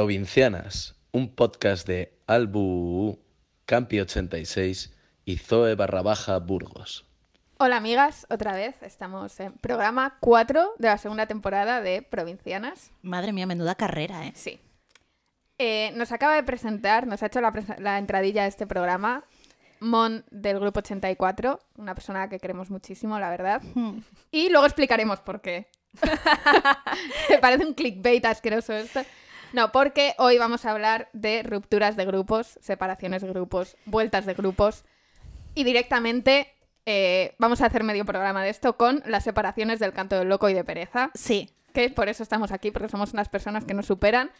Provincianas, un podcast de Albu, Campi 86 y Zoe barra baja Burgos. Hola amigas, otra vez estamos en programa 4 de la segunda temporada de Provincianas. Madre mía, menuda carrera, ¿eh? Sí. Eh, nos acaba de presentar, nos ha hecho la, la entradilla a este programa Mon del Grupo 84, una persona que queremos muchísimo, la verdad. Y luego explicaremos por qué. Me parece un clickbait asqueroso esto. No, porque hoy vamos a hablar de rupturas de grupos, separaciones de grupos, vueltas de grupos. Y directamente eh, vamos a hacer medio programa de esto con las separaciones del canto del loco y de pereza Sí. que por eso estamos aquí, porque somos unas personas que nos superan.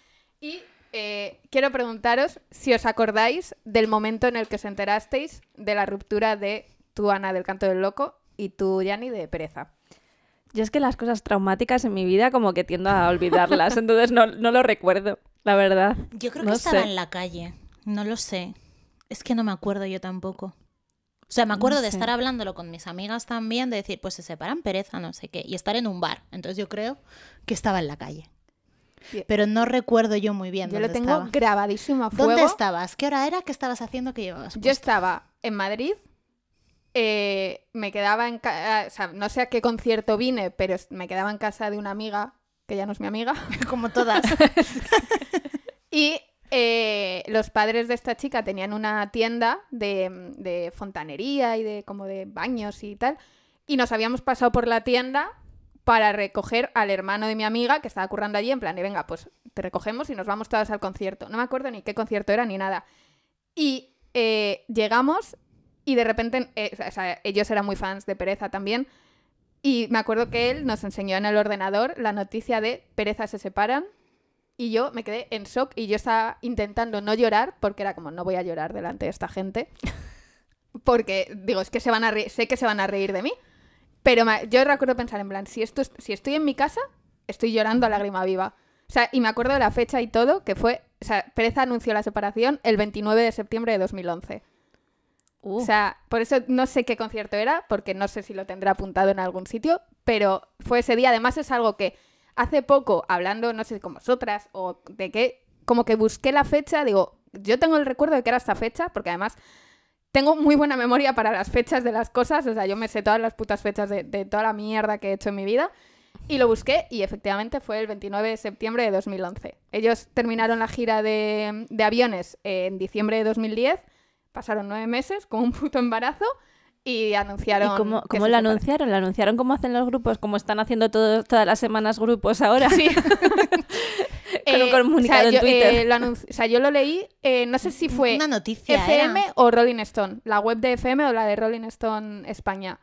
Y eh, quiero preguntaros si os acordáis del momento en el que os enterasteis de la ruptura de tu Ana del canto del loco y tu Yanni de pereza. Yo es que las cosas traumáticas en mi vida como que tiendo a olvidarlas, entonces no, no lo recuerdo, la verdad. Yo creo No que estaba sé. en la calle. No lo sé. Es que no me acuerdo yo tampoco. O sea, me acuerdo No de estar hablándolo con mis amigas también, de decir, pues se separan pereza, no sé qué, y estar en un bar. Entonces yo creo que estaba en la calle. Pero no recuerdo yo muy bien Yo dónde lo tengo estaba. grabadísimo a fuego. ¿Dónde estabas? ¿Qué hora era? ¿Qué estabas haciendo? ¿Qué llevabas? Yo estaba en Madrid. Eh, me quedaba en casa, o sea, no sé a qué concierto vine, pero me quedaba en casa de una amiga, que ya no es mi amiga, Como todas. Y eh, los padres de esta chica tenían una tienda de, de fontanería y de como de baños y tal. Y nos habíamos pasado por la tienda para recoger al hermano de mi amiga que estaba currando allí en plan, y venga, pues te recogemos y nos vamos todas al concierto. No me acuerdo ni qué concierto era ni nada. Y eh, llegamos y de repente, eh, ellos eran muy fans de Pereza también. Y me acuerdo que él nos enseñó en el ordenador la noticia de Pereza se separan. Y yo me quedé en shock y yo estaba intentando no llorar porque era como, no voy a llorar delante de esta gente. Porque digo, es que se van a sé que se van a reír de mí. Pero me- yo recuerdo pensar en plan, si, esto es- si estoy en mi casa, estoy llorando a lágrima viva. Y me acuerdo de la fecha y todo, que fue, o Pereza anunció la separación el 29 de septiembre de 2011. Uh, O sea, por eso no sé qué concierto era, porque no sé si lo tendrá apuntado en algún sitio, pero fue ese día. Además es algo que hace poco, hablando, no sé, con vosotras, o de qué, como que busqué la fecha, digo, yo tengo el recuerdo de que era esta fecha, porque además tengo muy buena memoria para las fechas de las cosas, o sea, yo me sé todas las putas fechas de, de toda la mierda que he hecho en mi vida. Y lo busqué y efectivamente fue el 29 de septiembre de 2011. Ellos terminaron la gira de, de aviones en diciembre de 2010, pasaron nueve meses con un puto embarazo y ¿Y anunciaron... cómo, que cómo se lo anunciaron? ¿Lo anunciaron como hacen los grupos? Como están haciendo todo- todas las semanas grupos ahora? Sí. Con un comunicado en yo, Twitter. eh, lo o sea, yo lo leí, eh, no sé si fue Una noticia. FM era. o Rolling Stone, la web de FM o la de Rolling Stone España.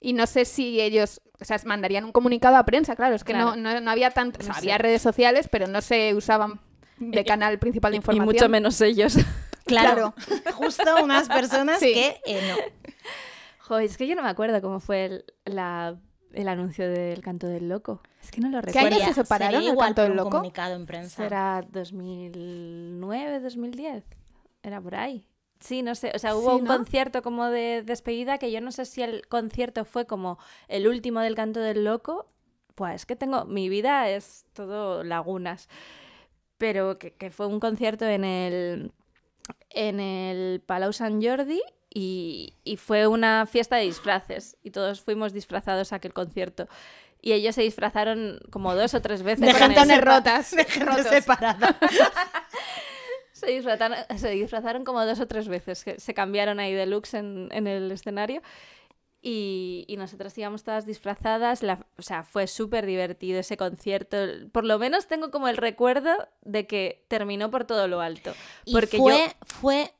Y no sé si ellos, o sea, mandarían un comunicado a prensa, claro, es que Claro. no, no, no había tanto, o sea, No sé. había redes sociales, pero no se usaban de canal principal de Y información. mucho menos ellos. Claro. Justo unas personas Sí. que eh, no. Joder, es que yo no me acuerdo cómo fue el, la- el anuncio del canto del loco. Es que no lo ¿Qué recuerdo. año se separaron el canto del loco? comunicado en prensa. ¿Será 2009, 2010? Era por ahí. Sí, no sé. O sea, hubo Sí, un ¿no? concierto como de despedida que yo no sé si el concierto fue como el último del canto del loco. Pues es que tengo. Mi vida es todo lagunas. Pero que, que fue un concierto en el. En el Palau Sant Jordi. Y, y fue una fiesta de disfraces. Y todos fuimos disfrazados a aquel concierto. Y ellos se disfrazaron como dos o tres veces. De gente rotas. de gente separada. Se disfrazaron, se disfrazaron como dos o tres veces, que se cambiaron ahí de looks en, en el escenario y, y nosotras íbamos todas disfrazadas, la- o sea, fue súper divertido ese concierto, por lo menos tengo como el recuerdo de que terminó por todo lo alto, Y porque fue, yo... fue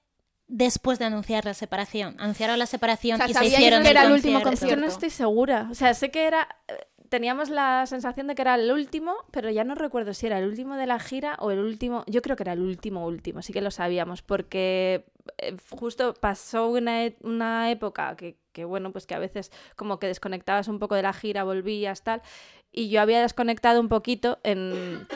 después de anunciar la separación. Anunciaron la separación O sea, y se hicieron que era el último concierto. Es que no estoy segura, o sea, sé que era... eh, Teníamos la sensación de que era el último, pero ya no recuerdo si era el último de la gira o el último. Yo creo que era el último, último, sí que lo sabíamos, porque eh, justo pasó una, e- una época que, que, bueno, pues que a veces como que desconectabas un poco de la gira, volvías, tal, y yo había desconectado un poquito en,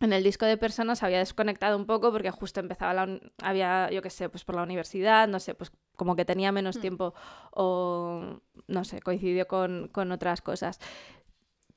en el disco de personas, había desconectado un poco porque justo empezaba la, había, yo qué sé, pues por la universidad, no sé, pues como que tenía menos Mm. tiempo o, no sé, coincidió con, con otras cosas.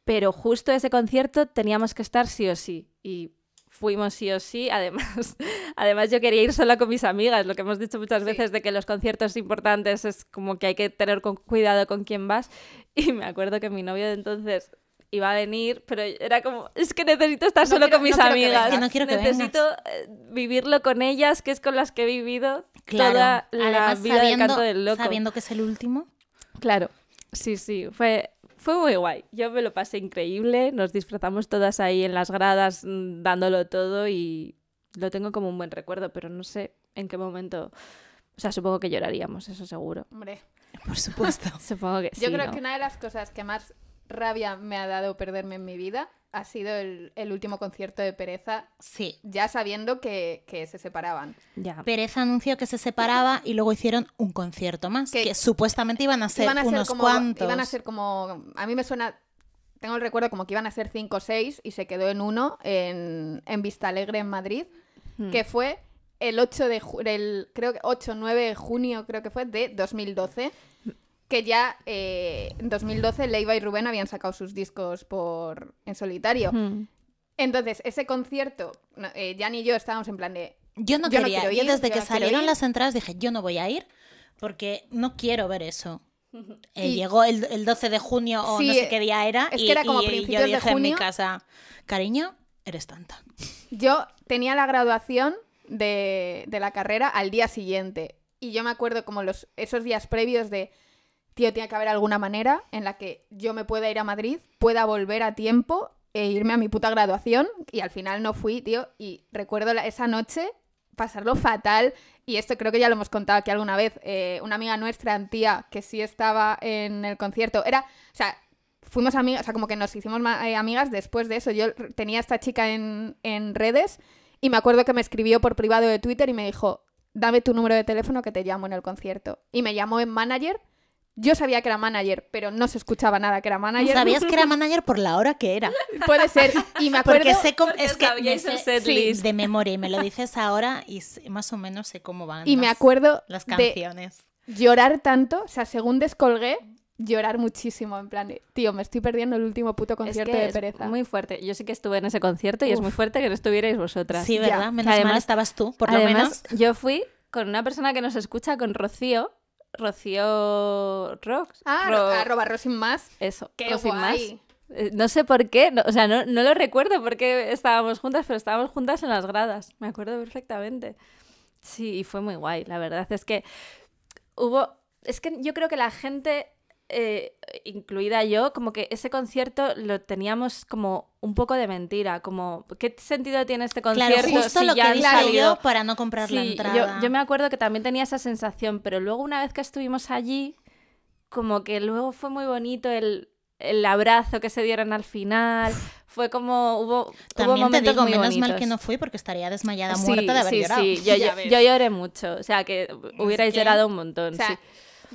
Pero justo ese concierto teníamos que estar sí o sí. Y fuimos sí o sí. Además, además yo quería ir sola con mis amigas, lo que hemos dicho muchas veces de que los conciertos importantes es como que hay que tener con cuidado con quién vas. Y me acuerdo que mi novio de entonces iba a venir, pero era como, es que necesito estar No solo quiero- con mis no quiero que amigas. vengas. Que no quiero que necesito eh, vivirlo con ellas, que es con las que he vivido Claro. toda la Además, vida del sabiendo, canto del loco. sabiendo que es el último. Claro, sí, sí, fue, fue muy guay. Yo me lo pasé increíble, nos disfrazamos todas ahí en las gradas mm, dándolo todo y lo tengo como un buen recuerdo, pero no sé en qué momento... O sea, supongo que lloraríamos, eso seguro. Hombre, Por supuesto. Supongo que yo sí, creo ¿no? que una de las cosas que más rabia me ha dado perderme en mi vida ha sido el, el último concierto de Pereza, Sí. ya sabiendo que, que se separaban. Ya. Pereza anunció que se separaba y luego hicieron un concierto más, Que- que, supuestamente iban a ser iban a ser unos como, cuantos. Iban a ser como. A mí me suena. Tengo el recuerdo como que iban a ser 5 o 6 y se quedó en uno en, en Vista Alegre en Madrid, Hmm. que fue el 8 de el, creo que 8 9 de junio creo que fue de 2012 que ya eh, en 2012 Leiva y Rubén habían sacado sus discos por en solitario. Mm. Entonces, ese concierto, eh, Jan y yo estábamos en plan de Yo no Yo no ir, desde yo que no salieron las entradas dije, yo no voy a ir porque no quiero ver eso. Eh, Y- llegó el, el 12 de junio o Sí, no sé qué día era es y, que era como y principios yo de dije en mi casa, cariño, eres tanta. Yo tenía la graduación de, de la carrera al día siguiente. Y yo me acuerdo como los, esos días previos de, tío, tiene que haber alguna manera en la que yo me pueda ir a Madrid, pueda volver a tiempo e irme a mi puta graduación. Y al final no fui, tío. Y recuerdo esa noche pasarlo fatal. Y esto creo que ya lo hemos contado aquí alguna vez. eh, una amiga nuestra, Antía, que sí estaba en el concierto, era, o sea, fuimos amigas, o sea, como que nos hicimos eh, amigas después de eso. Yo tenía a esta chica en, en redes y me acuerdo que me escribió por privado de Twitter y me dijo, dame tu número de teléfono que te llamo en el concierto. Y me llamó en manager. Yo sabía que era manager, pero no se escuchaba nada que era manager. Sabías que era manager por la hora que era. Puede ser. Y me acuerdo... Porque sé cómo, Porque es que me sé- sí, de memoria y me lo dices ahora y más o menos sé cómo van Y me acuerdo las de canciones. llorar tanto, o sea, según descolgué, llorar muchísimo, en plan tío, me estoy perdiendo el último puto Es concierto que de es pereza. muy fuerte. Yo sí que estuve en ese concierto y es muy fuerte que no estuvierais vosotras. Sí. ¿verdad? Menos mal además- estabas tú, por lo Además, menos. yo fui con una persona que nos escucha, con Rocío. Rocío Rocks. Ah, Ro- arroba Rosin más. Eso, Qué más. guay. Eh, No sé por qué, no- o sea, no, no lo recuerdo porque estábamos juntas, pero estábamos juntas en las gradas. Me acuerdo perfectamente. Sí, y fue muy guay, la verdad. Es que hubo. Es que yo creo que la gente, eh, incluida yo, como que ese concierto lo teníamos como un poco de mentira. Como, ¿qué sentido tiene este Claro, concierto justo si lo ya que han dije salido? yo para no comprar la Sí, entrada. Yo, yo me acuerdo que también tenía esa sensación, pero luego una vez que estuvimos allí, como que luego fue muy bonito el, el abrazo que se dieron al final. Fue como hubo, hubo También te momentos digo, muy menos bonitos. mal que no fui porque estaría desmayada Sí, muerta de haber sí, llorado. sí, yo, yo- yo lloré mucho, o sea que hubierais que- llorado un montón. O sea, sí.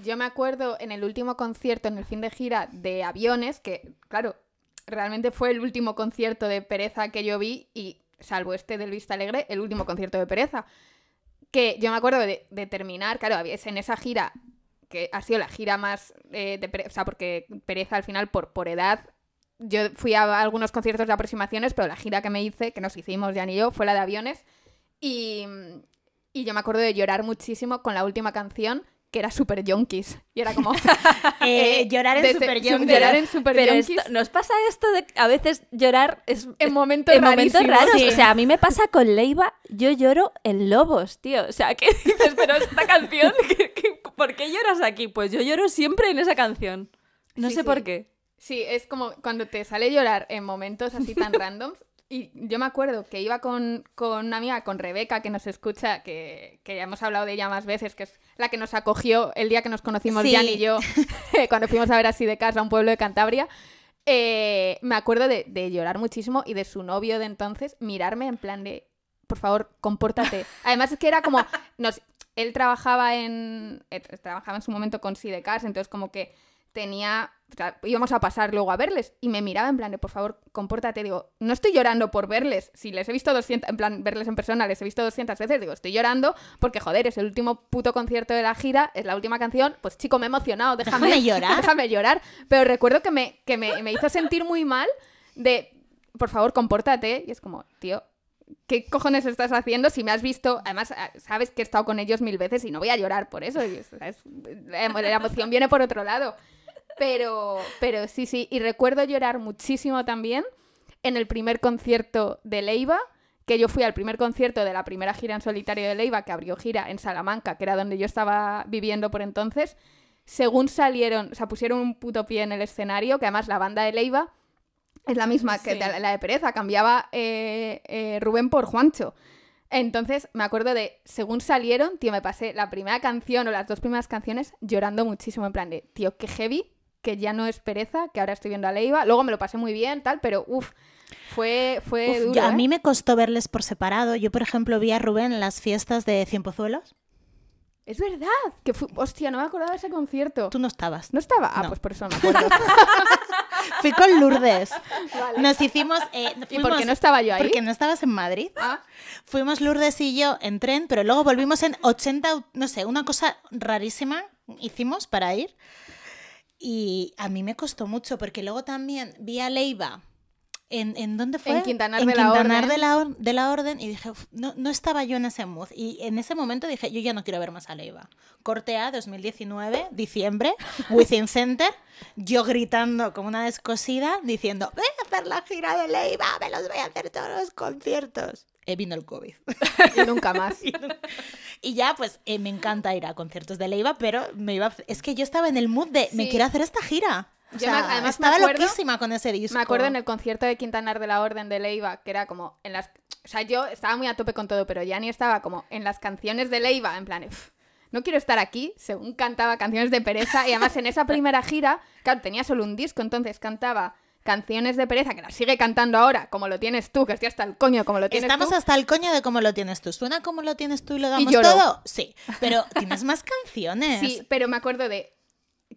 Yo me acuerdo en el último concierto, en el fin de gira de aviones, que, claro, realmente fue el último concierto de pereza que yo vi y, salvo este del Vista Alegre, el último concierto de pereza. Que yo me acuerdo de, de terminar, claro, en esa gira, que ha sido la gira más eh, de pereza, o sea, porque pereza al final, por, por edad, yo fui a algunos conciertos de aproximaciones, pero la gira que me hice, que nos hicimos Jan y yo, fue la de aviones. Y, y yo me acuerdo de llorar muchísimo con la última canción, que era Super Yonkis. Y era como... Eh, eh, llorar en desde- Super Yonkis. Llorar en Super Pero Yonkis esto- nos pasa esto de a veces llorar es en momentos en momentos raros. Sí. O sea, a mí me pasa con Leiva, yo lloro en Lobos, tío. O sea, ¿qué dices? Pero esta canción, ¿qué- qué- por qué lloras aquí? Pues yo lloro siempre en esa canción. No Sí, sé sí. por qué. Sí, es como cuando te sale llorar en momentos así tan randoms. Y yo me acuerdo que iba con, con una amiga, con Rebeca, que nos escucha, que, que ya hemos hablado de ella más veces, que es la que nos acogió el día que nos conocimos Sí. Jan y yo, cuando fuimos a ver así de casa a un pueblo de Cantabria. Eh, me acuerdo de, de llorar muchísimo y de su novio de entonces mirarme en plan de, por favor, compórtate. Además es que era como, nos, él trabajaba en, eh, trabajaba en su momento con Sidecars, entonces como que tenía, o sea, íbamos a pasar luego a verles y me miraba en plan de, por favor, compórtate. Digo, no estoy llorando por verles, si les he visto 200, en plan, verles en persona, les he visto 200 veces, digo, estoy llorando porque, joder, es el último puto concierto de la gira, es la última canción, pues chico, me he emocionado, déjame, Déjame llorar. déjame llorar. Pero recuerdo que me, que me, me hizo sentir muy mal de, por favor, compórtate. Y es como, tío, ¿qué cojones estás haciendo si me has visto? Además, ah, sabes que he estado con ellos mil veces y no voy a llorar por eso. y, la emoción viene por otro lado. Pero, pero sí, sí. Y recuerdo llorar muchísimo también en el primer concierto de Leiva, que yo fui al primer concierto de la primera gira en solitario de Leiva, que abrió gira en Salamanca, que era donde yo estaba viviendo por entonces. Según salieron, o sea, pusieron un puto pie en el escenario, que además la banda de Leiva es la misma que Sí. la de Pereza, cambiaba eh, eh, Rubén por Juancho. Entonces me acuerdo de, según salieron, tío, me pasé la primera canción o las dos primeras canciones llorando muchísimo, en plan de, tío, qué heavy, que ya no es Pereza, que ahora estoy viendo a Leiva. Luego me lo pasé muy bien, tal, pero uff, fue, fue Uf, duro. ya, a ¿eh? mí me costó verles por separado. Yo, por ejemplo, vi a Rubén en las fiestas de Cien Pozuelos. Es verdad, que fue, hostia, no me acordaba de ese concierto. Tú no estabas. ¿No estaba? Ah, No. pues por eso no me acuerdo. Fui con Lourdes. Vale. Nos hicimos... eh, ¿Y por qué no estaba yo ahí? Porque no estabas en Madrid. Ah, Fuimos Lourdes y yo en tren, pero luego volvimos en 80, au- no sé, una cosa rarísima hicimos para ir. Y a mí me costó mucho, porque luego también vi a Leiva. ¿En, en dónde fue? En Quintanar En de la Quintanar Orden. de la, Or- de la Orden. Y dije, "Uf, no, no estaba yo en ese mood. Y en ese momento dije, yo ya no quiero ver más a Leiva. Corte A 2019, diciembre, Within Center. Yo gritando como una descosida, diciendo, voy a hacer la gira de Leiva, me los voy a hacer todos los conciertos. Eh, vino el COVID. y nunca más. Y ya, pues eh, me encanta ir a conciertos de Leiva, pero me iba. Es que yo estaba en el mood de me quiero hacer esta gira. O Yo me- estaba acuerdo- loquísima con ese disco. Me acuerdo en el concierto de Quintanar de la Orden de Leiva, que era como en las... O sea, yo estaba muy a tope con todo, pero Yanni estaba como en las canciones de Leiva, en plan, "Uf, no quiero estar aquí, según cantaba canciones de pereza, y además en esa primera gira, claro, tenía solo un disco, entonces cantaba canciones de pereza, que las sigue cantando ahora, como lo tienes tú, que estoy hasta el coño, como lo tienes Estamos tú. hasta el coño de cómo lo tienes tú. ¿Suena como lo tienes tú y lo damos lloro. todo? Sí, pero tienes más canciones. Sí, pero me acuerdo de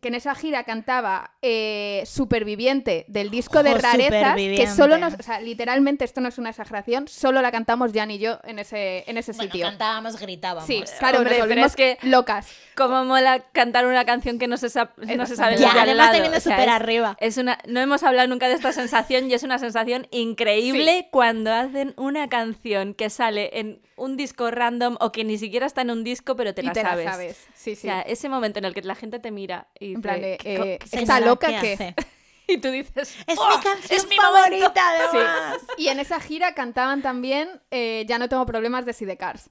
que en esa gira cantaba eh, Superviviente del disco de Ojo, rarezas, que solo nos, o sea, literalmente esto no es una exageración, solo la cantamos Jan y yo en ese, en ese Bueno, sitio. cantábamos, gritábamos. Sí, claro, Hombre, nos pero volvimos es que- locas. Cómo mola cantar una canción que no se, sa- no se sabe Ya, además te lado. viene O sea, súper es- arriba. Es una, no hemos hablado nunca de esta sensación y es una sensación increíble cuando hacen una canción que sale en un disco random o que ni siquiera está en un disco, pero te, y la, te sabes. la sabes. Sí, O sí. sea, ese momento en el que la gente te mira y, en plan de, "¿Qué eh, ¿está loca ¿qué que y tú dices, Es "Oh, mi canción es mi favorita, Sí. además. Y en esa gira cantaban también eh, Ya no tengo problemas de Sidecars.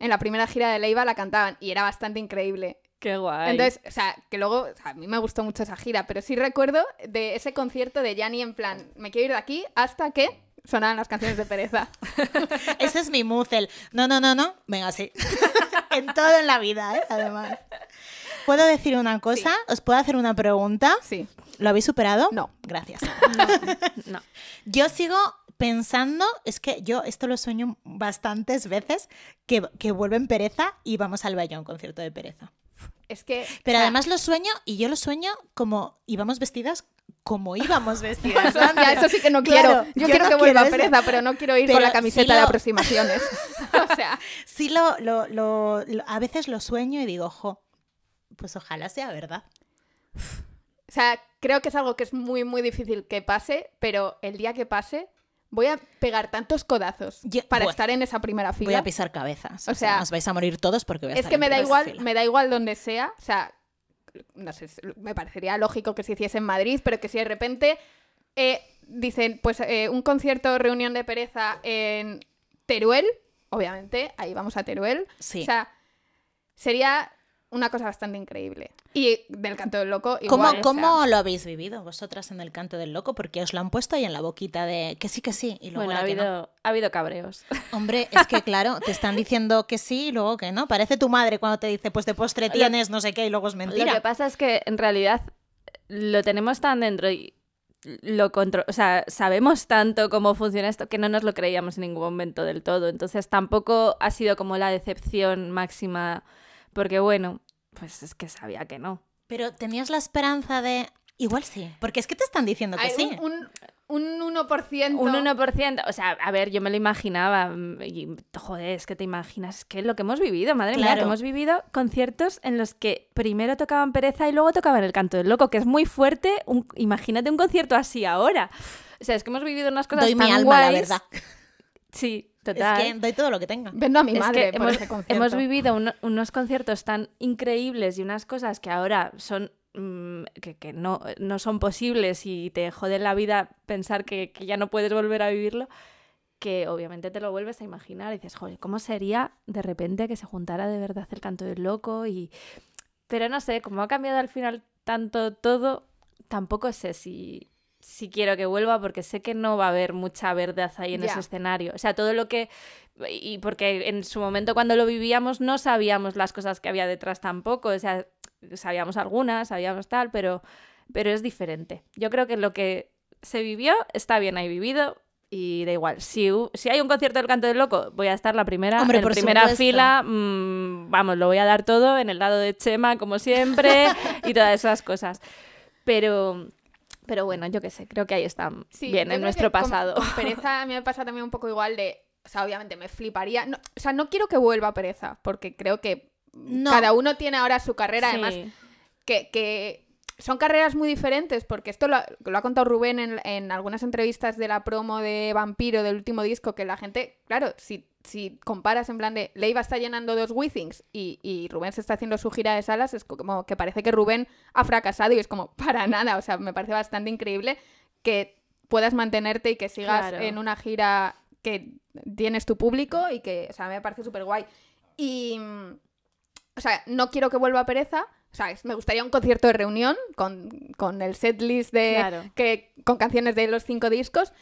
En la primera gira de Leiva la cantaban y era bastante increíble. Qué guay. Entonces, o sea, que luego, o sea, a mí me gustó mucho esa gira, pero sí recuerdo de ese concierto de Yanni en plan, me quiero ir de aquí hasta que sonaban las canciones de pereza. Ese es mi mood, el no, no, no, no, venga, sí. en todo en la vida, ¿eh? Además. ¿Puedo decir una cosa? ¿Os puedo hacer una pregunta? Sí. ¿Lo habéis superado? No. Gracias. no. Yo sigo pensando, es que yo esto lo sueño bastantes veces, que, que vuelven pereza y vamos al Valle a un concierto de pereza. Es que... Pero o sea, además lo sueño y yo lo sueño como íbamos vestidas como íbamos vestidas. Eso, ya, eso sí que no quiero. Yo, yo quiero no que vuelva quiero pereza, pero no quiero ir Pero con la camiseta de lo- aproximaciones. o sea, Sí, lo, lo- lo- a veces lo sueño y digo, ojo, pues ojalá sea verdad. o sea, creo que es algo que es muy, muy difícil que pase, pero el día que pase voy a pegar tantos codazos Yo- para bueno, estar en esa primera fila. Voy a pisar cabezas. O O sea, sea, os vais a morir todos porque voy a es estar que en me da igual, fila. me da igual donde sea, o sea, no sé, me parecería lógico que se hiciese en Madrid, pero que si de repente eh, dicen, pues eh, un concierto, reunión de pereza en Teruel, obviamente, ahí vamos a Teruel, Sí. o sea, sería una cosa bastante increíble. Y del canto del loco, igual, ¿Cómo, o sea, cómo lo habéis vivido vosotras en el canto del loco? Porque os lo han puesto ahí en la boquita de que sí, que sí. Y luego Bueno, ha era que no. habido, ha habido cabreos. Hombre, es que claro, te están diciendo que sí y luego que no. Parece tu madre cuando te dice, pues de postre tienes no sé qué y luego es Lo que mentira. pasa es que en realidad lo tenemos tan dentro y lo contro o sea, sabemos tanto cómo funciona esto que no nos lo creíamos en ningún momento del todo. Entonces tampoco ha sido como la decepción máxima porque bueno, pues es que sabía que no. Pero tenías la esperanza de... Igual sí, porque es que te están diciendo que hay sí. un, un, un 1%. Un 1%, o sea, a ver, yo me lo imaginaba mm, y joder, es que te imaginas, es que lo que hemos vivido, madre mía, Claro. que hemos vivido conciertos en los que primero tocaban pereza y luego tocaban el canto del loco, que es muy fuerte, un- imagínate un concierto así ahora. O sea, es que hemos vivido unas cosas Doy mi alma, la verdad. Sí, Total. Es que doy todo lo que tenga. Vendo a mi Es madre que por hemos, ese concierto. hemos vivido uno- unos conciertos tan increíbles y unas cosas que ahora son mm, que, que no, no son posibles y te joden la vida pensar que, que ya no puedes volver a vivirlo, que obviamente te lo vuelves a imaginar y dices, joder, ¿cómo sería de repente que se juntara de verdad el canto del loco? Y... Pero no sé, como ha cambiado al final tanto todo, tampoco sé si, si quiero que vuelva porque sé que no va a haber mucha verdad ahí en Ya. ese escenario. O sea, todo lo que... Y porque en su momento cuando lo vivíamos no sabíamos las cosas que había detrás tampoco. O sea, sabíamos algunas, sabíamos tal, pero, pero es diferente. Yo creo que lo que se vivió está bien ahí vivido y da igual. Si, si hay un concierto del Canto del Loco, voy a estar la primera, Hombre, en por primera supuesto. fila. mm, vamos, lo voy a dar todo en el lado de Chema, como siempre, y todas esas cosas. Pero, pero bueno, yo qué sé, creo que ahí está Sí, bien en nuestro con- pasado. Con, pereza a mí me pasa también un poco igual de. O sea, obviamente me fliparía. no- o sea, no quiero que vuelva pereza, porque creo que No. cada uno tiene ahora su carrera. Sí. Además, que, que son carreras muy diferentes, porque esto lo, ha- lo ha contado Rubén en, en algunas entrevistas de la promo de Vampiro del último disco, que la gente, claro, si, si comparas en plan de Leiva está llenando dos Withings y, y Rubén se está haciendo su gira de salas, es como que parece que Rubén ha fracasado y es como para nada, o sea, me parece bastante increíble que puedas mantenerte y que sigas Claro. en una gira que tienes tu público y que, o sea, me parece súper guay. Y, o sea, no quiero que vuelva a pereza. O sea, me gustaría un concierto de reunión con, con el setlist de Claro. que con canciones de los cinco discos.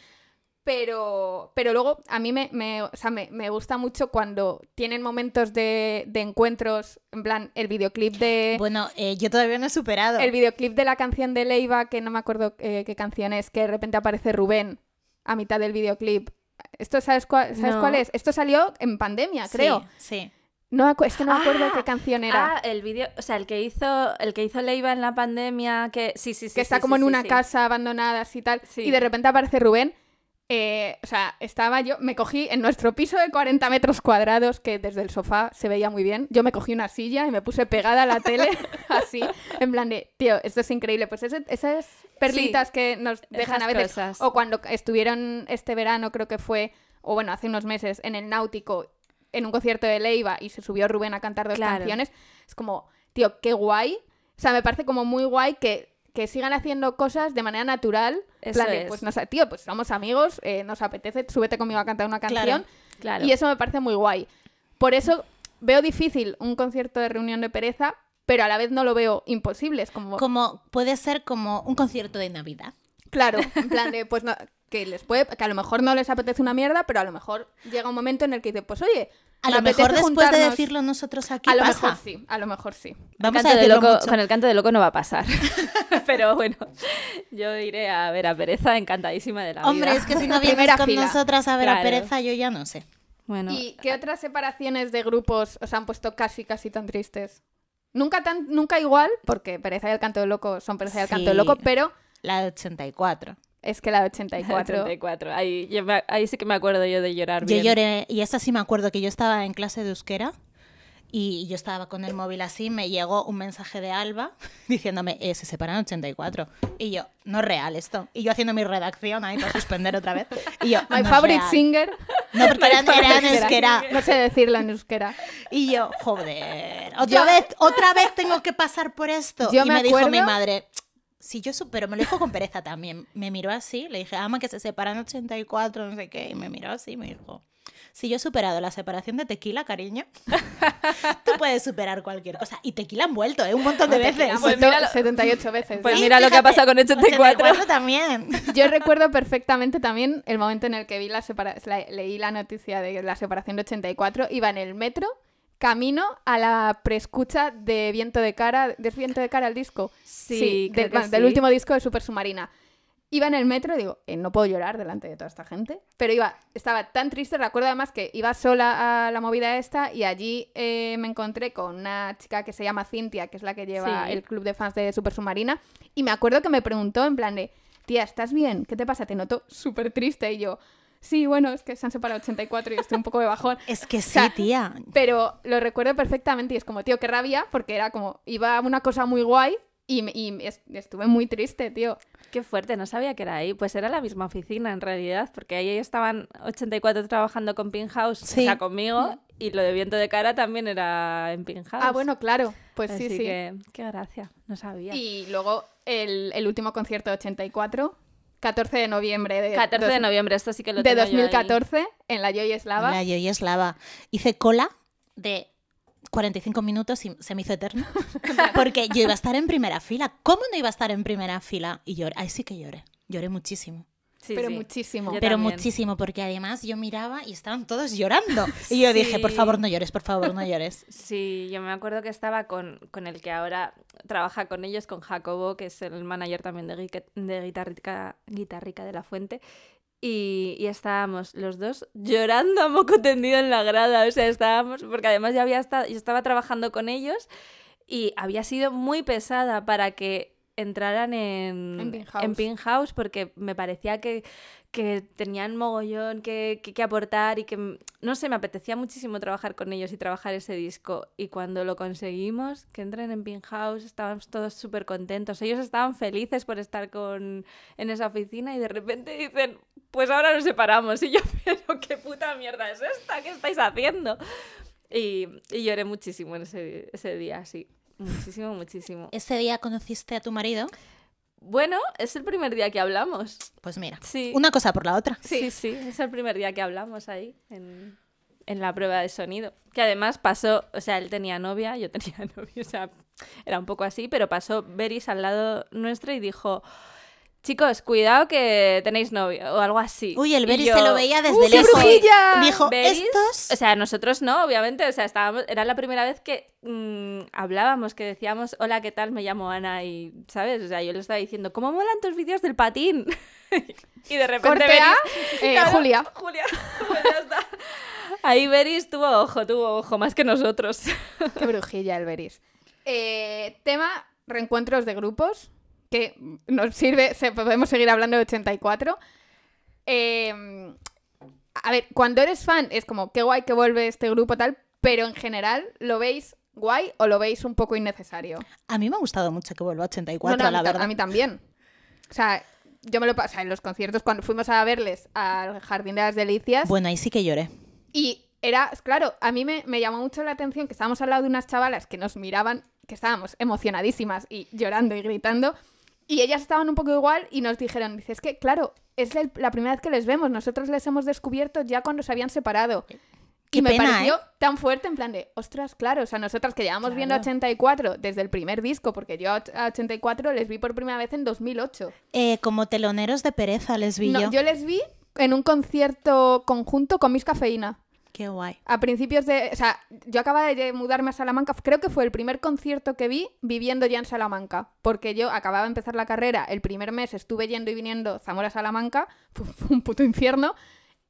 Pero, pero luego a mí me, me- o sea, me, me gusta mucho cuando tienen momentos de, de encuentros, en plan, el videoclip de... Bueno, eh, yo todavía no he superado. El videoclip de la canción de Leiva, que no me acuerdo eh, qué canción es, que de repente aparece Rubén a mitad del videoclip. ¿Esto sabes, cuál, sabes No. cuál es? Esto salió en pandemia, creo. Sí, sí. No, es que no me acuerdo Ah, qué canción era. Ah, el vídeo, o sea, el que hizo, el que hizo Leiva en la pandemia, que sí, sí, sí. que está sí, como en una casa abandonada así tal. Y de repente aparece Rubén. Eh, o sea, estaba yo, me cogí en nuestro piso de 40 metros cuadrados, que desde el sofá se veía muy bien. Yo me cogí una silla y me puse pegada a la tele, así, en plan de, tío, esto es increíble. Pues ese- esas perlitas que nos dejan a veces. cosas. O cuando estuvieron este verano, creo que fue, o bueno, hace unos meses, en el Náutico, en un concierto de Leiva y se subió Rubén a cantar dos Claro. canciones. Es como, tío, qué guay. O sea, me parece como muy guay que, que sigan haciendo cosas de manera natural. Eso plan es. pues, nos, tío, pues somos amigos, eh, nos apetece, súbete conmigo a cantar una canción. Claro. Y eso me parece muy guay. Por eso veo difícil un concierto de reunión de pereza, pero a la vez no lo veo imposible. Es como, Como puede ser como un concierto de Navidad. claro, en plan de, pues no, que les puede, que a lo mejor no les apetece una mierda, pero a lo mejor llega un momento en el que dice, pues oye, A me lo mejor después de juntarnos". decirlo nosotros aquí a lo pasa. mejor sí, a lo mejor sí. Vamos a de loco, mucho. Con el canto de loco no va a pasar. Pero bueno, yo iré a ver a Pereza encantadísima de la Hombre, vida. es que si no vienes con fila. nosotras a ver a. Pereza, yo ya no sé. Bueno, ¿Y qué otras separaciones de grupos os han puesto casi, casi tan tristes? Nunca tan, nunca igual, porque Pereza y el Canto del Loco son Pereza y el Canto del Sí. Loco, pero La de 84. Es que la de 84. 84. Ahí, yo me- ahí sí que me acuerdo yo de llorar. Yo bien. lloré, y esta sí me acuerdo que yo estaba en clase de euskera y yo estaba con el móvil así, me llegó un mensaje de Alba diciéndome, eh, se separan 84. Y yo, no es real esto. Y yo haciendo mi redacción ahí para suspender otra vez. Y yo, My "No favorite real". singer. No, porque eran, era en euskera. No sé decirlo en euskera. Y yo, joder, otra Yo- vez, otra vez tengo que pasar por esto. Yo y me me, dijo mi acuerdo- madre, si yo su- pero me lo dijo con pereza también. Me miró así, le dije, ama que se separan 84, no sé qué, y me miró así y me dijo, si yo he superado la separación de tequila, cariño, tú puedes superar cualquier cosa. Y tequila han vuelto, ¿eh? Un montón de veces. Ha Pues vuelto míralo. 78 veces. Pues Sí, mira lo que ha fíjate, pasado con 84. también. Yo recuerdo perfectamente también el momento en el que vi la separa- la- leí la noticia de la separación de 84. Iba en el metro, camino a la preescucha de Viento de Cara. ¿De Viento de Cara el disco? Sí, creo del- que bueno, del sí. último disco de Super Submarina. Iba en el metro y digo, eh, no puedo llorar delante de toda esta gente. Pero iba, estaba tan triste, recuerdo además que iba sola a la movida esta y allí eh, me encontré con una chica que se llama Cintia, que es la que lleva Sí. el club de fans de Super Submarina. Y me acuerdo que me preguntó en plan de, tía, ¿estás bien? ¿Qué te pasa? Te noto súper triste. Y yo, sí, bueno, es que se han separado 84 y estoy un poco de bajón. Es que sí, sea, tía. Pero lo recuerdo perfectamente y es como, tío, qué rabia, porque era como, iba una cosa muy guay y, me- y es- estuve muy triste, tío. Qué fuerte, no sabía que era ahí. Pues era la misma oficina en realidad, porque ahí estaban 84 trabajando con House, Sí. o sea, conmigo, y lo de viento de cara también era en House. Ah, bueno, claro. Pues sí, Así sí. que, qué gracia, no sabía. Y luego el, el último concierto de 84, 14 de noviembre de, 14 de dos- noviembre, esto sí que lo de tengo yo ahí. 2014 en la Joy Eslava. La Joy Eslava. Hice cola de 45 minutos y se me hizo eterno. Porque yo iba a estar en primera fila. ¿Cómo no iba a estar en primera fila? Y lloré. Ahí sí que lloré. Lloré muchísimo. Sí, pero sí. muchísimo. Yo Pero también. muchísimo, porque además yo miraba y estaban todos llorando. Y yo dije, por favor, no llores, por favor, no llores. Sí, yo me acuerdo que estaba con, con el que ahora trabaja con ellos, con Jacobo, que es el manager también de, de Guitarrica, Guitarrica de la Fuente. Y, y estábamos los dos llorando a moco tendido en la grada. O sea, estábamos, porque además ya había estado, yo estaba trabajando con ellos y había sido muy pesada para que entraran en, En Pin House. en Pin House porque me parecía que, que tenían mogollón que, que, que aportar y que, mm, no sé, me apetecía muchísimo trabajar con ellos y trabajar ese disco. Y cuando lo conseguimos, que entren en Pin House, estábamos todos súper contentos. Ellos estaban felices por estar con, en esa oficina y de repente dicen, pues ahora nos separamos. Y yo, pero qué puta mierda es esta, ¿qué estáis haciendo? Y, y lloré muchísimo en ese, ese día, sí. Muchísimo, muchísimo. ¿Ese día conociste a tu marido? Bueno, es el primer día que hablamos. Pues mira, Sí. una cosa por la otra. Sí, sí, es el primer día que hablamos ahí, en, en la prueba de sonido. Que además pasó, o sea, él tenía novia, yo tenía novio, o sea, era un poco así, pero pasó Beris al lado nuestro y dijo, chicos, cuidado que tenéis novio, o algo así. Uy, el Beris yo, se lo veía desde ¡Uh, qué lejos. brujilla! Dijo, Beris, estos... O sea, nosotros no, obviamente. O sea, estábamos, era la primera vez que mm, hablábamos, que decíamos, hola, ¿qué tal? Me llamo Ana y, ¿sabes? O sea, yo le estaba diciendo, ¿cómo molan tus vídeos del patín? y de repente Corte Beris... Eh, Claro, Julia. Julia, pues ya está. Ahí Beris tuvo ojo, tuvo ojo, más que nosotros. Qué brujilla el Beris. Eh, tema reencuentros de grupos, que nos sirve, se- podemos seguir hablando de 84. Eh, a ver, cuando eres fan es como, qué guay que vuelve este grupo tal, pero en general, ¿lo veis guay o lo veis un poco innecesario? A mí me ha gustado mucho que vuelva a 84, No, no, a, la verdad. a mí también. O sea, yo me lo pasé en los conciertos cuando fuimos a verles al Jardín de las Delicias. Bueno, ahí sí que lloré. Y era, claro, a mí me, me llamó mucho la atención que estábamos al lado de unas chavalas que nos miraban, que estábamos emocionadísimas y llorando y gritando. Y ellas estaban un poco igual y nos dijeron, dices que, claro, es el- la primera vez que les vemos, nosotros les hemos descubierto ya cuando se habían separado. Qué y me pena, pareció ¿eh? tan fuerte en plan de, ostras, claro, o sea, nosotras que llevamos viendo Claro. 84 desde el primer disco, porque yo a a 84 les vi por primera vez en 2008. Eh, como teloneros de pereza les vi No, yo. yo les vi en un concierto conjunto con Miss Cafeína. Qué guay. A principios de. O sea, yo acababa de mudarme a Salamanca. Creo que fue el primer concierto que vi viviendo ya en Salamanca. Porque yo acababa de empezar la carrera. El primer mes estuve yendo y viniendo Zamora-Salamanca. Fue, fue un puto infierno.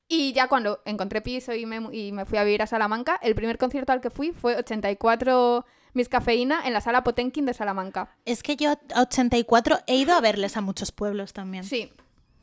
Y ya cuando encontré piso y me, y me fui a vivir a Salamanca, el primer concierto al que fui fue 84 Miss Cafeína en la sala Potenkin de Salamanca. Es que yo a 84 he ido a verles a muchos pueblos también. Sí,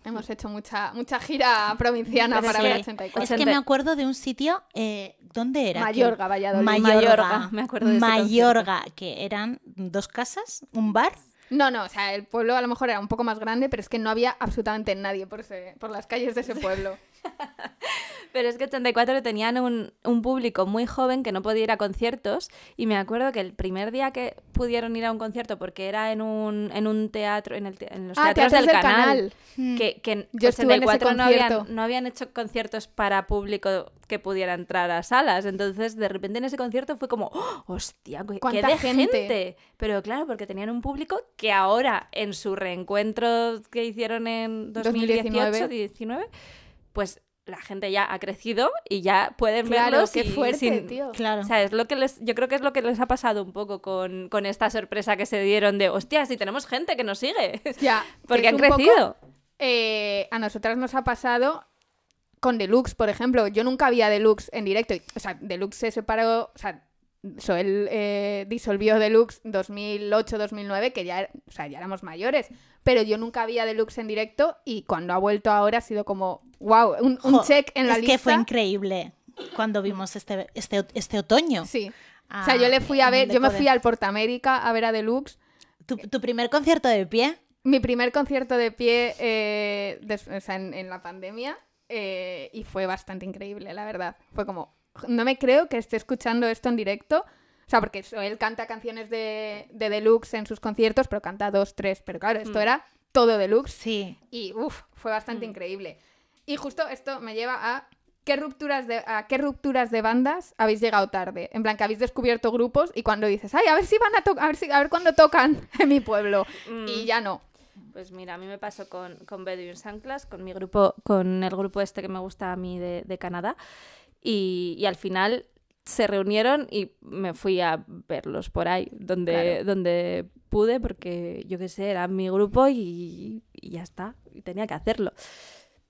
hemos hecho mucha, mucha gira provinciana Pero para ver que- 84. Es que me acuerdo de un sitio, eh, ¿dónde era? Mayorga, Que- Valladolid. Mayorga, Mayorga, me acuerdo de ese Mayorga, que eran dos casas, un bar. No, no, o sea, el pueblo a lo mejor era un poco más grande, pero es que no había absolutamente nadie por, ese- por las calles de ese pueblo. Pero es que 84 tenían un, un público muy joven que no podía ir a conciertos y me acuerdo que el primer día que pudieron ir a un concierto, porque era en un, en un teatro, en, el en los Ah, teatros teatros del, del canal, Mm. que, que en Yo estuve en ese 84 no habían, no habían hecho conciertos para público que pudiera entrar a salas. Entonces, de repente en ese concierto fue como, ¡Oh, hostia, qué, qué ¿Cuánta de gente? gente! Pero claro, porque tenían un público que ahora, en su reencuentro que hicieron en 2018 19, pues la gente ya ha crecido y ya pueden Claro, verlos qué y fuerte, sin- tío. Claro. O sea, es lo que les, yo creo que es lo que les ha pasado un poco con, con esta sorpresa que se dieron de, hostia, si tenemos gente que nos sigue. Ya, Porque que han poco, crecido. eh, a nosotras nos ha pasado con Deluxe, por ejemplo. Yo nunca había Deluxe en directo. O sea, Deluxe se separó, o sea, Soel eh, disolvió Deluxe 2008-2009, que ya, o sea, ya éramos mayores. Pero yo nunca había Deluxe en directo y cuando ha vuelto ahora ha sido como, wow, un, un Jo, check en la es lista. que fue increíble cuando vimos este, este, este otoño. Sí. Ah, o sea, yo le fui a ver, yo me fui al Portamérica a ver a Deluxe. ¿Tu, tu primer concierto de pie? mi primer concierto de pie eh, o sea, en, en la pandemia eh, y fue bastante increíble, la verdad. Fue como, no me creo que esté escuchando esto en directo. O sea, porque él canta canciones de, de deluxe en sus conciertos, pero canta dos, tres. Pero claro, esto Mm. era todo deluxe Sí. y uff, fue bastante Mm. increíble. Y justo esto me lleva a qué rupturas de a qué rupturas de bandas habéis llegado tarde. En plan que habéis descubierto grupos y cuando dices, "Ay, a ver si van a tocar, a ver si a ver cuándo tocan en mi pueblo." Mm. Y ya no. Pues mira, a mí me pasó con, con Bedouin Sanclas, con mi grupo, con el grupo este que me gusta a mí de, de Canadá. Y, y al final se reunieron y me fui a verlos por ahí, donde, Claro. donde pude, porque yo qué sé, era mi grupo y, y ya está, y tenía que hacerlo.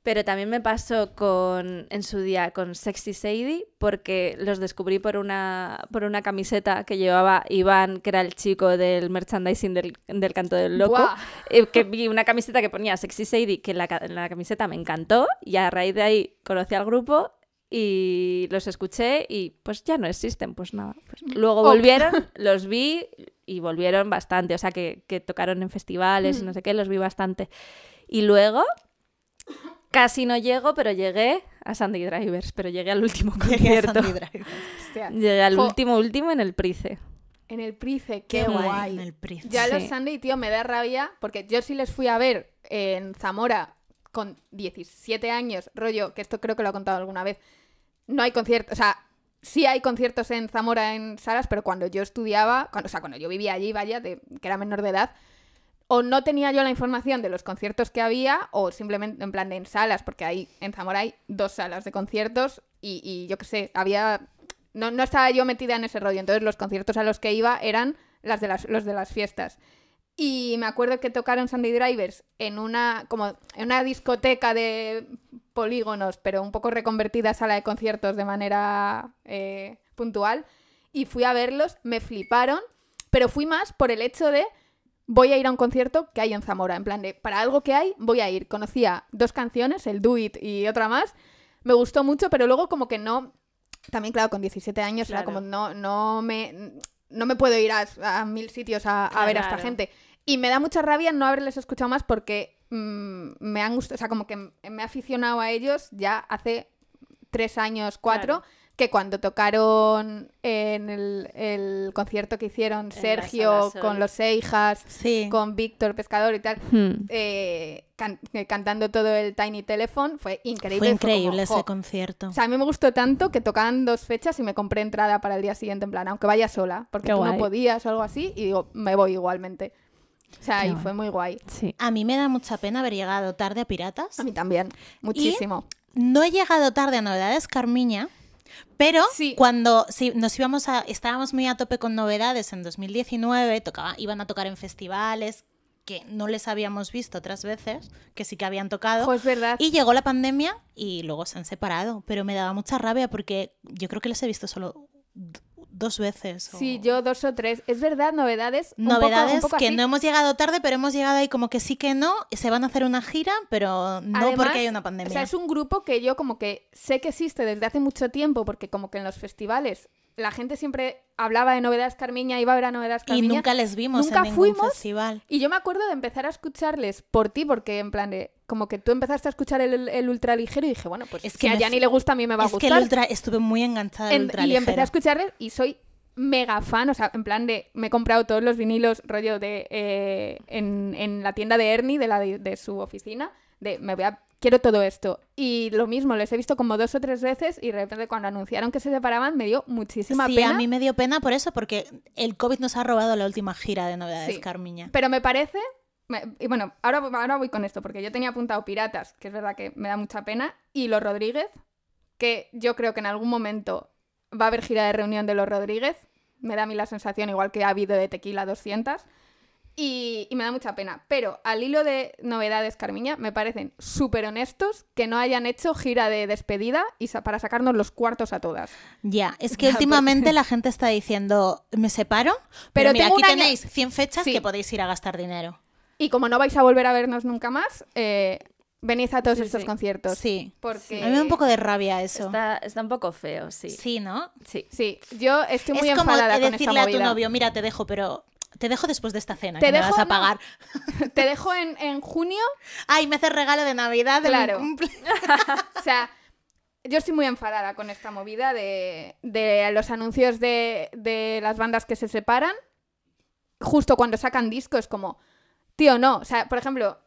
Pero también me pasó con, en su día con Sexy Sadie, porque los descubrí por una, por una camiseta que llevaba Iván, que era el chico del merchandising del, del Canto del Loco. Eh, que vi una camiseta que ponía Sexy Sadie, que la, la camiseta me encantó, y a raíz de ahí conocí al grupo y los escuché y pues ya no existen, pues nada. Pues luego Oh. volvieron, los vi y volvieron bastante, o sea que, que tocaron en festivales y Mm. no sé qué, los vi bastante. Y luego casi no llego, pero llegué a Sandy Drivers, pero llegué al último Llegué a concierto. Sandy. Hostia. Llegué al Jo. último, último en el Price. En el Price, Qué qué, guay. guay. En el Price. Ya los Sí. Sunday, tío, me da rabia porque yo sí les fui a ver en Zamora con 17 años, rollo, que esto creo que lo he contado alguna vez. No hay conciertos, o sea, sí hay conciertos en Zamora en salas, pero cuando yo estudiaba, cuando, o sea, cuando yo vivía allí, vaya, de, que era menor de edad, o no tenía yo la información de los conciertos que había, o simplemente en plan de en salas, porque ahí en Zamora hay dos salas de conciertos y, yo qué sé, había. No, no estaba yo metida en ese rollo, entonces los conciertos a los que iba eran las de las, los de las fiestas. Y me acuerdo que tocaron Sunday Drivers en una, como en una discoteca de polígonos, pero un poco reconvertida a sala de conciertos de manera eh, puntual. Y fui a verlos, me fliparon, pero fui más por el hecho de voy a ir a un concierto que hay en Zamora. En plan de, para algo que hay, voy a ir. Conocía dos canciones, el Do It y otra más. Me gustó mucho, pero luego como que no... También, claro, con 17 años era Claro. como no, no me... No me puedo ir a, a mil sitios a, a ver a esta Claro. gente. Y me da mucha rabia no haberles escuchado más porque mm, me han gustado, o sea, como que me he aficionado a ellos ya hace tres años, cuatro, Claro. Que cuando tocaron en el, el concierto que hicieron Sergio con los Seijas, Sí. con Víctor Pescador y tal, Hmm. eh, can- eh, cantando todo el Tiny Telephone, fue increíble. Fue como, increíble ese concierto. O sea, a mí me gustó tanto que tocaban dos fechas y me compré entrada para el día siguiente, en plan, aunque vaya sola, porque Qué tú no podías o algo así, y digo, me voy igualmente. O sea, Qué y guay. fue muy guay. Sí. A mí me da mucha pena haber llegado tarde a Piratas. A mí también, muchísimo. No he llegado tarde a Novedades Carmiña, pero Sí. cuando nos íbamos a, estábamos muy a tope con novedades en 2019, tocaba, iban a tocar en festivales que no les habíamos visto otras veces, que sí que habían tocado. Jo, es verdad. Y llegó la pandemia y luego se han separado, pero me daba mucha rabia porque yo creo que les he visto solo dos veces. o- Sí, yo dos o tres. Es verdad, novedades. un poco- un Novedades poco que así. no hemos llegado tarde, pero hemos llegado ahí como que sí que no. Se van a hacer una gira, pero no Además, porque hay una pandemia. O sea, es un grupo que yo como que sé que existe desde hace mucho tiempo, porque como que en los festivales la gente siempre hablaba de Novedades Carmiña, iba a ver a Novedades y Carmiña. nunca les vimos nunca en ningún fuimos. festival. Y yo me acuerdo de empezar a escucharles por ti, porque en plan de, como que tú empezaste a escuchar el, el ultraligero y dije, bueno, pues Es si que a Yanni le gusta, a mí me va Es a que gustar. el ultra, estuve muy enganchada al En- ultra y empecé a escucharles y soy mega fan, o sea, en plan de, me he comprado todos los vinilos rollo de, eh, en, en la tienda de Ernie, de, la, de, de su oficina, de, me voy a, quiero todo esto. Y lo mismo, les he visto como dos o tres veces y de repente cuando anunciaron que se separaban me dio muchísima Sí, pena. a mí me dio pena por eso, porque el COVID nos ha robado la última gira de Novedades Sí. Carmiña. Pero me parece. me- y bueno, ahora, ahora voy con esto, porque yo tenía apuntado Piratas, que es verdad que me da mucha pena, y Los Rodríguez, que yo creo que en algún momento va a haber gira de reunión de Los Rodríguez. Me da a mí la sensación, igual que ha habido de Tequila 200. Y, y me da mucha pena. Pero al hilo de novedades, Carmiña, me parecen súper honestos que no hayan hecho gira de despedida y sa- para sacarnos los cuartos a todas. Ya, es que Ya, últimamente la gente está diciendo, ¿me separo? Pero, Pero mira, tengo aquí año- tenéis 100 fechas Sí. que podéis ir a gastar dinero. Y como no vais a volver a vernos nunca más, eh, venid a todos Sí, estos sí. conciertos. Sí. Porque... A mí me da un poco de rabia eso. Está, está un poco feo, sí. Sí, ¿no? Sí. Sí, yo estoy muy es como enfadada con esta decirle a tu novio, mira, te dejo, pero Te dejo después de esta cena, Te que me dejo- vas a no. pagar. Te dejo en, en junio Ay, me haces regalo de Navidad de Claro. O sea, yo estoy muy enfadada con esta movida de, de los anuncios de, de las bandas que se separan. Justo cuando sacan discos, como, tío, no. O sea, por ejemplo,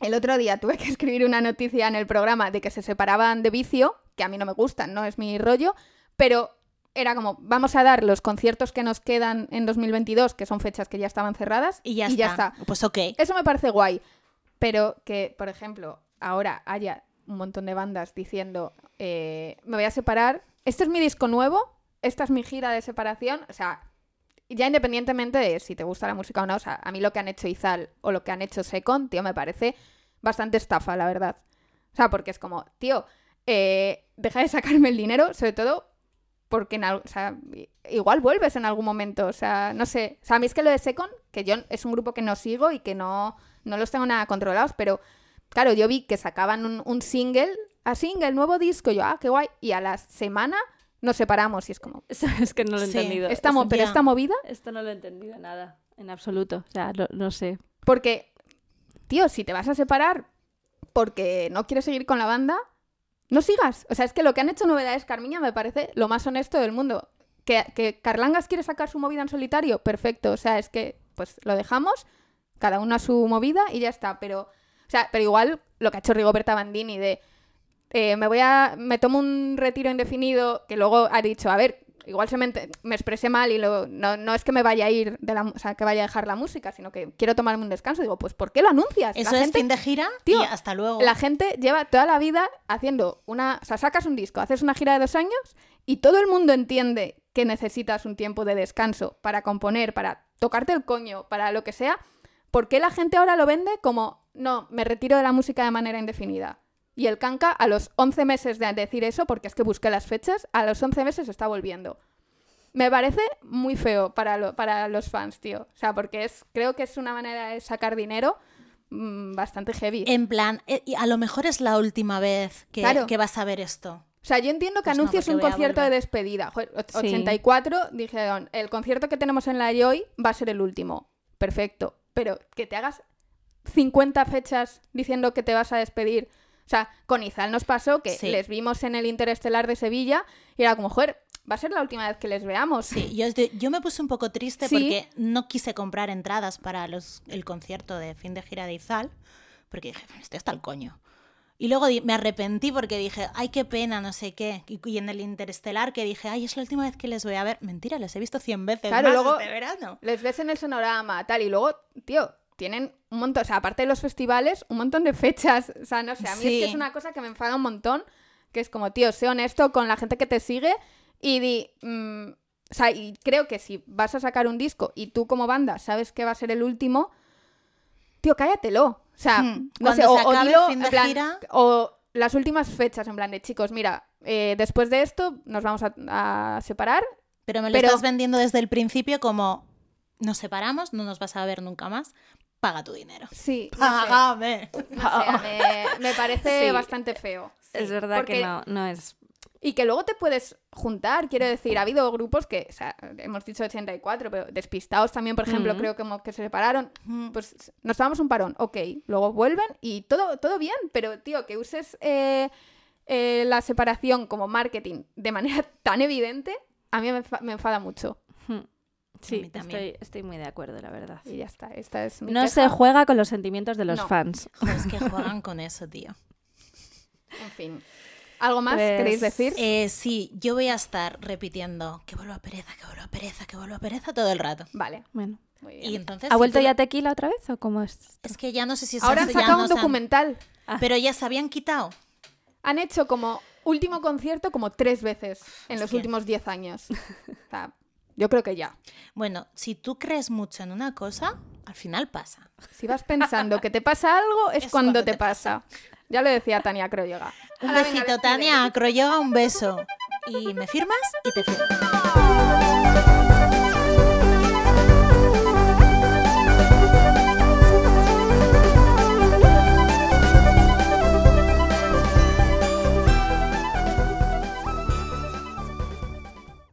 el otro día tuve que escribir una noticia en el programa de que se separaban de vicio, que a mí no me gustan, no es mi rollo, pero era como, vamos a dar los conciertos que nos quedan en 2022, que son fechas que ya estaban cerradas, Y ya, está. Pues ok. eso me parece guay. Pero que, por ejemplo, ahora haya un montón de bandas diciendo, eh, me voy a separar, este es mi disco nuevo, esta es mi gira de separación, o sea, ya independientemente de si te gusta la música o no, o sea, a mí lo que han hecho Izal o lo que han hecho Secon, tío, me parece bastante estafa, la verdad. O sea, porque es como, tío, eh, deja de sacarme el dinero, sobre todo porque en o sea, i- igual vuelves en algún momento, o sea, no sé. O sea, a mí es que lo de Secon, que yo es un grupo que no sigo y que no, no los tengo nada controlados, pero claro, yo vi que sacaban un, un single, a single, nuevo disco, y yo, ah, qué guay, y a la semana nos separamos y es como, es que no lo he Sí. entendido. esta Esto- pero ya. esta movida, Esto no lo he entendido nada, en absoluto. O sea, no, no sé. porque, tío, si te vas a separar porque no quieres seguir con la banda, no sigas. O sea, es que lo que han hecho Novedades Carmiña me parece lo más honesto del mundo. Que, que Carlangas quiere sacar su movida en solitario, perfecto. O sea, es que, pues lo dejamos, cada uno a su movida y ya está. Pero, o sea, pero igual lo que ha hecho Rigoberta Bandini de eh, me voy a. me tomo un retiro indefinido, que luego ha dicho, a ver, igual se me, expresé mal y lo, no, no es que me vaya a ir de la, o sea, que vaya a dejar la música, sino que quiero tomarme un descanso. Digo, pues ¿por qué lo anuncias? Eso la es gente, fin de gira Tío, y hasta luego. la gente lleva toda la vida haciendo una. O sea, sacas un disco, haces una gira de dos años y todo el mundo entiende que necesitas un tiempo de descanso para componer, para tocarte el coño, para lo que sea. ¿Por qué la gente ahora lo vende como, no, me retiro de la música de manera indefinida? Y el canca a los 11 meses de decir eso, porque es que busqué las fechas, a los 11 meses está volviendo. Me parece muy feo para, lo- para los fans, tío. O sea, porque es, creo que es una manera de sacar dinero mm, bastante heavy. En plan, eh, y a lo mejor es la última vez que, Claro. que vas a ver esto. O sea, yo entiendo que Pues no, porque un concierto de despedida. Joder, och- Sí. 84 dijeron, el concierto que tenemos en la Joy va a ser el último. Perfecto. Pero que te hagas 50 fechas diciendo que te vas a despedir. O sea, con Izal nos pasó que Sí. les vimos en el Interestelar de Sevilla y era como, joder, va a ser la última vez que les veamos. Sí, yo, me puse un poco triste Sí. porque no quise comprar entradas para los, el concierto de fin de gira de Izal, porque dije, estoy hasta el coño. Y luego me arrepentí porque dije, ay, qué pena, no sé qué. Y, y en el Interestelar que dije, ay, es la última vez que les voy a ver. Mentira, les he visto 100 veces Claro, más luego- este verano. Les ves en el sonorama, tal, y luego, tío, tienen un montón, o sea, aparte de los festivales, un montón de fechas. O sea, no sé, a mí es que es una cosa que me enfada un montón, que es como, tío, sé honesto con la gente que te sigue y di... mm, o sea, y creo que si vas a sacar un disco y tú como banda sabes que va a ser el último, tío, cállatelo. O sea, Hmm, no sé, o, se o acabe dilo, fin de en plan, gira- o las últimas fechas, en plan de, chicos, mira, eh, después de esto nos vamos a, a separar, Pero me lo Pero- estás vendiendo desde el principio como, nos separamos, no nos vas a ver nunca más, paga tu dinero. sí, no sé. Págame. No sé, me, me parece Sí. bastante feo. es verdad porque- que no, no es. Y que luego te puedes juntar, quiero decir, ha habido grupos que, o sea, hemos dicho 84, pero despistados también, por ejemplo, Ujú. creo que, como que se separaron. Mm. Pues nos tomamos un parón, ok, luego vuelven y todo, todo bien, pero tío, que uses eh, eh, la separación como marketing de manera tan evidente, a mí me enfada mucho. Hmm. Sí, también. estoy, estoy muy de acuerdo, la verdad. Y ya está, esta es mi No queja. se juega con los sentimientos de los No. fans. Es que juegan con eso, tío. En fin. ¿Algo más Pues, queréis decir? Eh, sí, yo voy a estar repitiendo que vuelva pereza, que vuelva pereza, que vuelva pereza todo el rato. Vale, Bueno. muy Y bien. entonces... ¿Ha si vuelto tú- ya Tequila otra vez o cómo es? Es que ya no sé si Ahora han ya sacado no un han- documental. Pero ya se habían quitado. Han hecho como último concierto como tres veces en los últimos diez años. O sea, yo creo que ya. Bueno, si tú crees mucho en una cosa, al final pasa. Si vas pensando que te pasa algo, es, Es cuando, cuando te te pasa. Ya lo decía Tania Croyoga. Un Ahora besito. Tania. Croyoga, un beso. Y me firmas y te firmo.